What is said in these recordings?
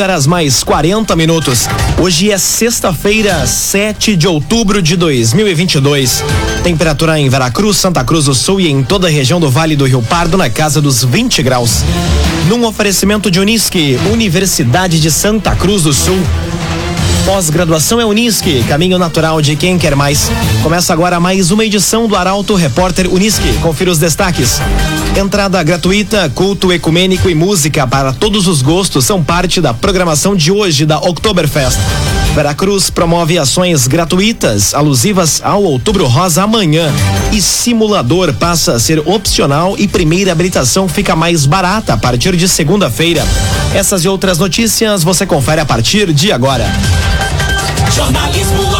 11 horas mais 40 minutos. Hoje é sexta-feira, 7 de outubro de 2022. Temperatura em Veracruz, Santa Cruz do Sul e em toda a região do Vale do Rio Pardo na casa dos 20 graus. Num oferecimento de Unisque, Universidade de Santa Cruz do Sul. Pós-graduação é Unisque, caminho natural de quem quer mais. Começa agora mais uma edição do Arauto Repórter Unisque. Confira os destaques. Entrada gratuita, culto ecumênico e música para todos os gostos são parte da programação de hoje da Oktoberfest. Veracruz promove ações gratuitas alusivas ao Outubro Rosa amanhã. E simulador passa a ser opcional e primeira habilitação fica mais barata a partir de segunda-feira. Essas e outras notícias você confere a partir de agora. Jornalismo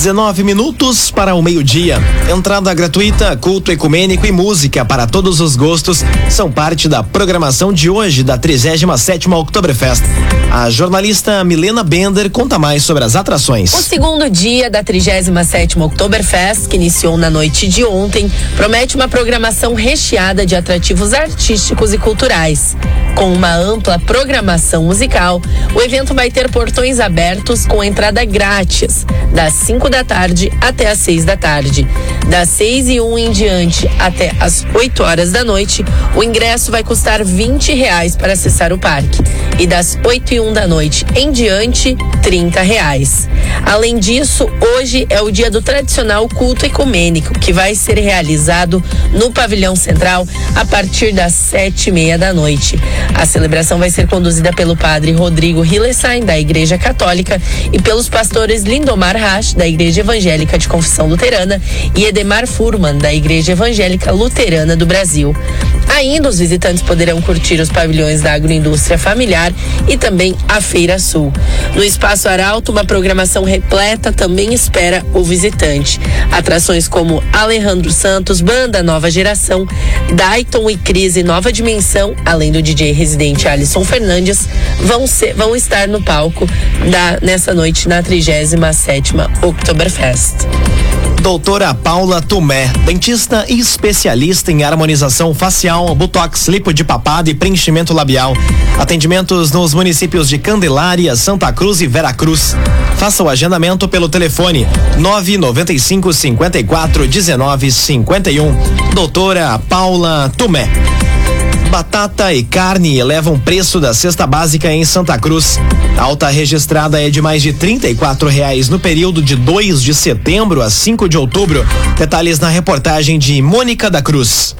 19 minutos para o meio-dia. Entrada gratuita, culto ecumênico e música para todos os gostos são parte da programação de hoje da 37ª Oktoberfest. A jornalista Milena Bender conta mais sobre as atrações. O segundo dia da 37ª Oktoberfest, que iniciou na noite de ontem, promete uma programação recheada de atrativos artísticos e culturais. Com uma ampla programação musical, o evento vai ter portões abertos com entrada grátis, das 5 da tarde até às 6 da tarde. Das 6 e 1 em diante até às 8 horas da noite, o ingresso vai custar 20 reais para acessar o parque. E das 8 e 1 da noite em diante, 30 reais. Além disso, hoje é o dia do tradicional culto ecumênico, que vai ser realizado no pavilhão central a partir das sete e meia da noite. A celebração vai ser conduzida pelo padre Rodrigo Hillesheim, da Igreja Católica, e pelos pastores Lindomar Rasch, da Igreja Evangélica de Confissão Luterana, e Edemar Furman, da Igreja Evangélica Luterana do Brasil. Ainda os visitantes poderão curtir os pavilhões da agroindústria familiar e também a Feira Sul. No Espaço Arauto, uma programação repleta também espera o visitante. Atrações como Alejandro Santos, Banda Nova Geração, Dayton e Crise Nova Dimensão, além do DJ residente Alisson Fernandes, vão, ser, vão estar no palco da, nessa noite na 37ª Oktoberfest. Doutora Paula Tumé, dentista e especialista em harmonização facial, botox, lipo de papada e preenchimento labial. Atendimentos nos municípios de Candelária, Santa Cruz e Veracruz. Faça o agendamento pelo telefone 995 54 19 51. Doutora Paula Tumé. Batata e carne elevam preço da cesta básica em Santa Cruz. A alta registrada é de mais de R$ reais no período de 2 de setembro a 5 de outubro. Detalhes na reportagem de Mônica da Cruz.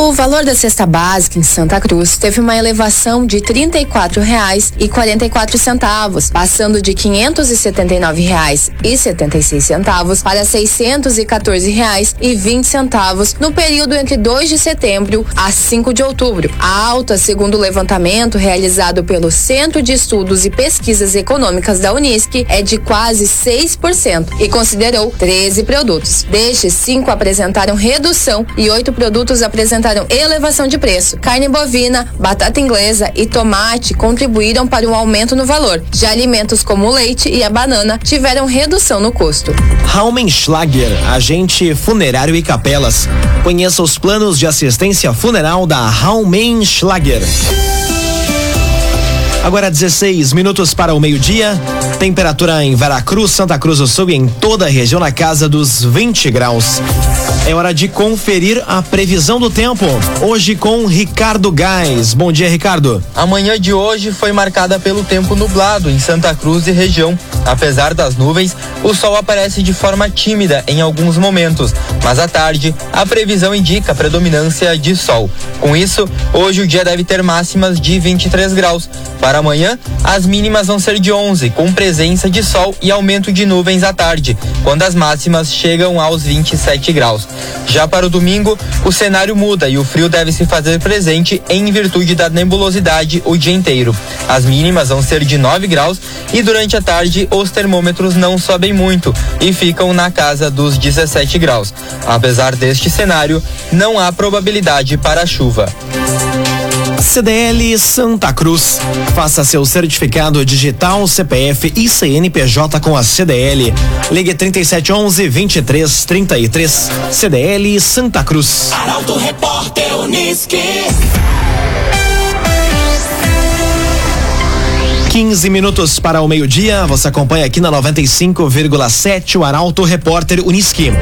O valor da cesta básica em Santa Cruz teve uma elevação de R$ 34,44, passando de R$ 579,76 para R$ 614,20 no período entre 2 de setembro a 5 de outubro. A alta, segundo o levantamento realizado pelo Centro de Estudos e Pesquisas Econômicas da Unisc, é de quase 6% e considerou 13 produtos. Destes, cinco apresentaram redução e oito produtos apresentaram elevação de preço. Carne bovina, batata inglesa e tomate contribuíram para um aumento no valor. Já alimentos como o leite e a banana tiveram redução no custo. Raumenschlager, agente funerário e capelas. Conheça os planos de assistência funeral da Raumenschlager. Agora 16 minutos para o meio-dia. Temperatura em Veracruz, Santa Cruz do Sul e em toda a região na casa dos 20 graus. É hora de conferir a previsão do tempo. Hoje com Ricardo Gás. Bom dia, Ricardo. A manhã de hoje foi marcada pelo tempo nublado em Santa Cruz e região. Apesar das nuvens, o sol aparece de forma tímida em alguns momentos, mas à tarde a previsão indica a predominância de sol. Com isso, hoje o dia deve ter máximas de 23 graus. Para amanhã, as mínimas vão ser de 11, com presença de sol e aumento de nuvens à tarde, quando as máximas chegam aos 27 graus. Já para o domingo, o cenário muda e o frio deve se fazer presente em virtude da nebulosidade o dia inteiro. As mínimas vão ser de 9 graus e durante a tarde os termômetros não sobem muito e ficam na casa dos 17 graus. Apesar deste cenário, não há probabilidade para chuva. CDL Santa Cruz. Faça seu certificado digital, CPF e CNPJ com a CDL. Ligue 3711 2333. CDL Santa Cruz. Arauto Repórter Uniski. 15 minutos para o meio-dia. Você acompanha aqui na 95,7 o Arauto Repórter Uniski.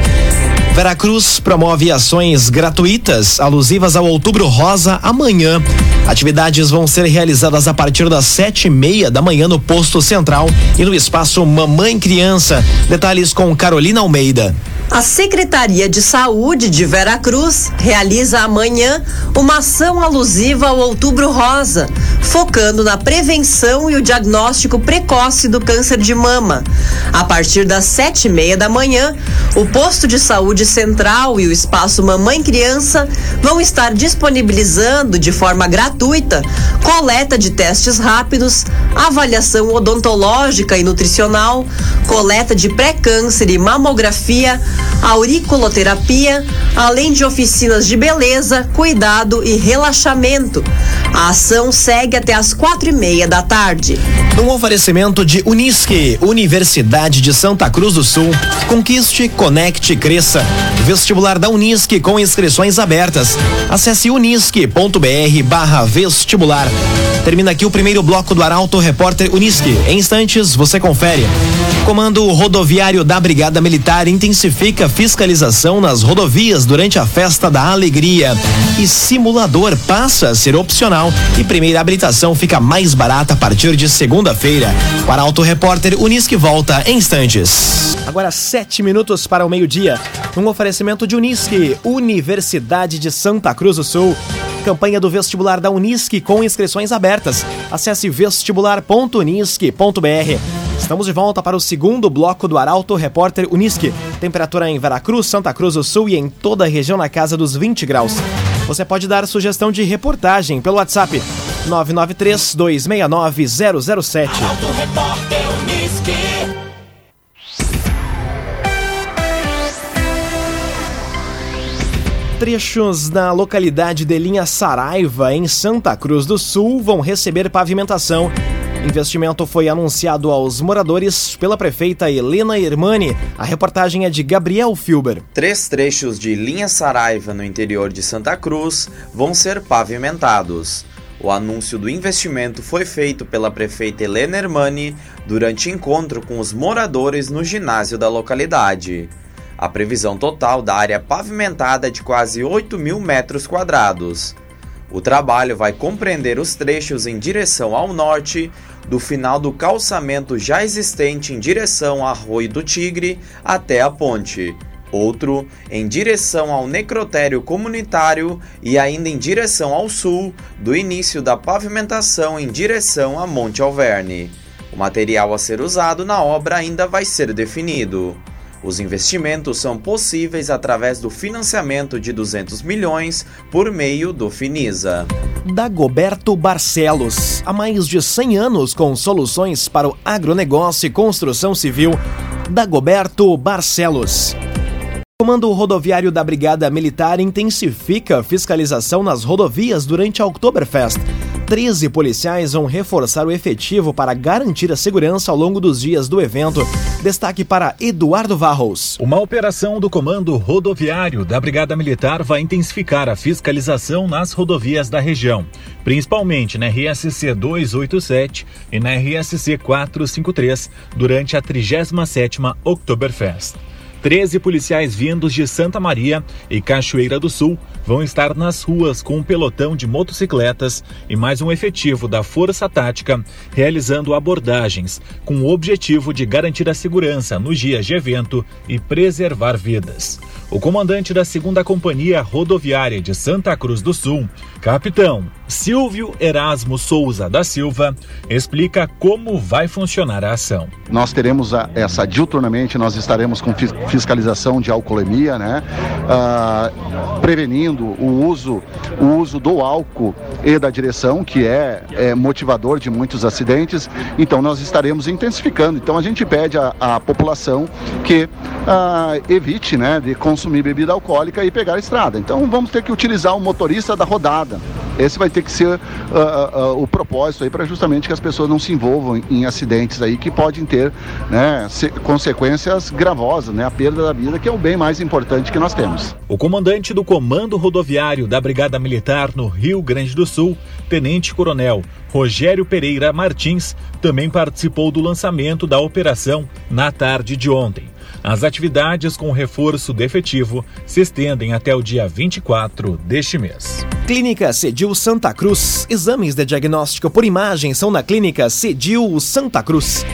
Veracruz promove ações gratuitas alusivas ao Outubro Rosa amanhã. Atividades vão ser realizadas a partir das sete e meia da manhã no posto central e no espaço Mamãe Criança. Detalhes com Carolina Almeida. A Secretaria de Saúde de Veracruz realiza amanhã uma ação alusiva ao Outubro Rosa, focando na prevenção e o diagnóstico precoce do câncer de mama. A partir das sete e meia da manhã, o posto de saúde central e o espaço Mamãe Criança vão estar disponibilizando de forma gratuita coleta de testes rápidos, avaliação odontológica e nutricional, coleta de pré-câncer e mamografia auriculoterapia, além de oficinas de beleza, cuidado e relaxamento. A ação segue até às quatro e meia da tarde. Um oferecimento de Unisque, Universidade de Santa Cruz do Sul. Conquiste, conecte, cresça. Vestibular da Unisque com inscrições abertas. Acesse unisque.br barra vestibular. Termina aqui o primeiro bloco do Arauto Repórter Unisque. Em instantes, você confere. Comando Rodoviário da Brigada Militar intensifica fiscalização nas rodovias durante a Festa da Alegria. E simulador passa a ser opcional e primeira habilitação fica mais barata a partir de segunda-feira. O Arauto Repórter Unisque volta em instantes. Agora sete minutos para o meio-dia. Um oferecimento de Unisque, Universidade de Santa Cruz do Sul. Campanha do vestibular da Unisque com inscrições abertas. Acesse vestibular.unisque.br. Estamos de volta para o segundo bloco do Arauto Repórter Unisque. Temperatura em Veracruz, Santa Cruz do Sul e em toda a região na casa dos 20 graus. Você pode dar sugestão de reportagem pelo WhatsApp 993 269 007. Arauto Repórter Uniski. Trechos da localidade de Linha Saraiva, em Santa Cruz do Sul, vão receber pavimentação. Investimento foi anunciado aos moradores pela prefeita Helena Hermani. A reportagem é de Gabriel Filber. Três trechos de linha Saraiva no interior de Santa Cruz vão ser pavimentados. O anúncio do investimento foi feito pela prefeita Helena Hermani durante encontro com os moradores no ginásio da localidade. A previsão total da área pavimentada é de quase 8 mil metros quadrados. O trabalho vai compreender os trechos em direção ao norte, do final do calçamento já existente em direção a Arroio do Tigre até a ponte, outro em direção ao necrotério comunitário e ainda em direção ao sul, do início da pavimentação em direção a Monte Alverne. O material a ser usado na obra ainda vai ser definido. Os investimentos são possíveis através do financiamento de 200 milhões por meio do Finisa. Dagoberto Barcelos. Há mais de 100 anos com soluções para o agronegócio e construção civil. Dagoberto Barcelos. O Comando Rodoviário da Brigada Militar intensifica a fiscalização nas rodovias durante a Oktoberfest. 13 policiais vão reforçar o efetivo para garantir a segurança ao longo dos dias do evento. Destaque para Eduardo Varros. Uma operação do Comando Rodoviário da Brigada Militar vai intensificar a fiscalização nas rodovias da região, principalmente na RSC 287 e na RSC 453, durante a 37ª Oktoberfest. 13 policiais vindos de Santa Maria e Cachoeira do Sul vão estar nas ruas com um pelotão de motocicletas e mais um efetivo da Força Tática realizando abordagens com o objetivo de garantir a segurança nos dias de evento e preservar vidas. O comandante da 2 Companhia Rodoviária de Santa Cruz do Sul, capitão Silvio Erasmo Souza da Silva, explica como vai funcionar a ação. Nós teremos a, essa diuturnamente, nós estaremos com fiscalização de alcoolemia, né? Ah, prevenindo o uso, o uso do álcool e da direção, que é, é motivador de muitos acidentes. Então nós estaremos intensificando. Então a gente pede à população que ah, evite né, de consumir bebida alcoólica e pegar a estrada. Então vamos ter que utilizar o motorista da rodada. Esse vai ter que ser uh, uh, o propósito aí para justamente que as pessoas não se envolvam em, em acidentes aí que podem ter né, consequências gravosas, né, a perda da vida, que é o bem mais importante que nós temos. O comandante do Comando Rodoviário da Brigada Militar no Rio Grande do Sul, Tenente Coronel Rogério Pereira Martins, também participou do lançamento da operação na tarde de ontem. As atividades com reforço de efetivo se estendem até o dia 24 deste mês. Clínica Cedil Santa Cruz. Exames de diagnóstico por imagem são na Clínica Cedil Santa Cruz.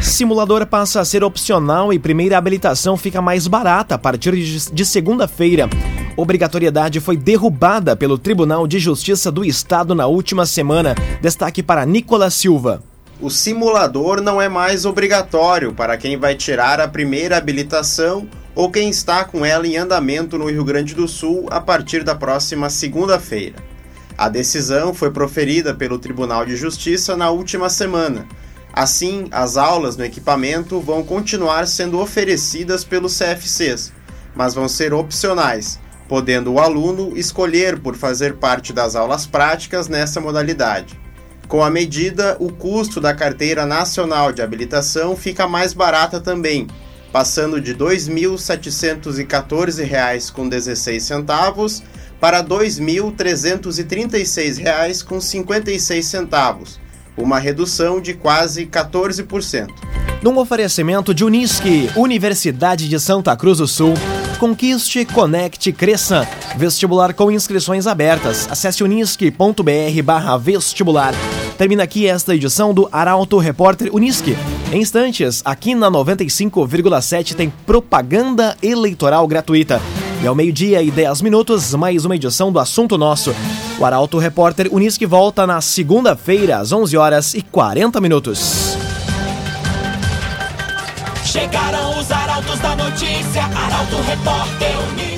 Simulador passa a ser opcional e primeira habilitação fica mais barata a partir de segunda-feira. Obrigatoriedade foi derrubada pelo Tribunal de Justiça do Estado na última semana. Destaque para Nicolas Silva o simulador não é mais obrigatório para quem vai tirar a primeira habilitação ou quem está com ela em andamento no Rio Grande do Sul a partir da próxima segunda-feira. A decisão foi proferida pelo Tribunal de Justiça na última semana. Assim, as aulas no equipamento vão continuar sendo oferecidas pelos CFCs, mas vão ser opcionais, podendo o aluno escolher por fazer parte das aulas práticas nessa modalidade. Com a medida, o custo da carteira nacional de habilitação fica mais barata também, passando de R$ 2.714,16 para R$ 2.336,56, uma redução de quase 14%. Num oferecimento de Unisque, Universidade de Santa Cruz do Sul, Conquiste, conecte, cresça. Vestibular com inscrições abertas. Acesse unisque.br barra vestibular. Termina aqui esta edição do Arauto Repórter Unisque. Em instantes, aqui na 95,7 tem propaganda eleitoral gratuita. E ao meio-dia e 10 minutos, mais uma edição do Assunto Nosso. O Arauto Repórter Unisque volta na segunda-feira, às 11 horas e 40 minutos. Arauto Repórter Unisque.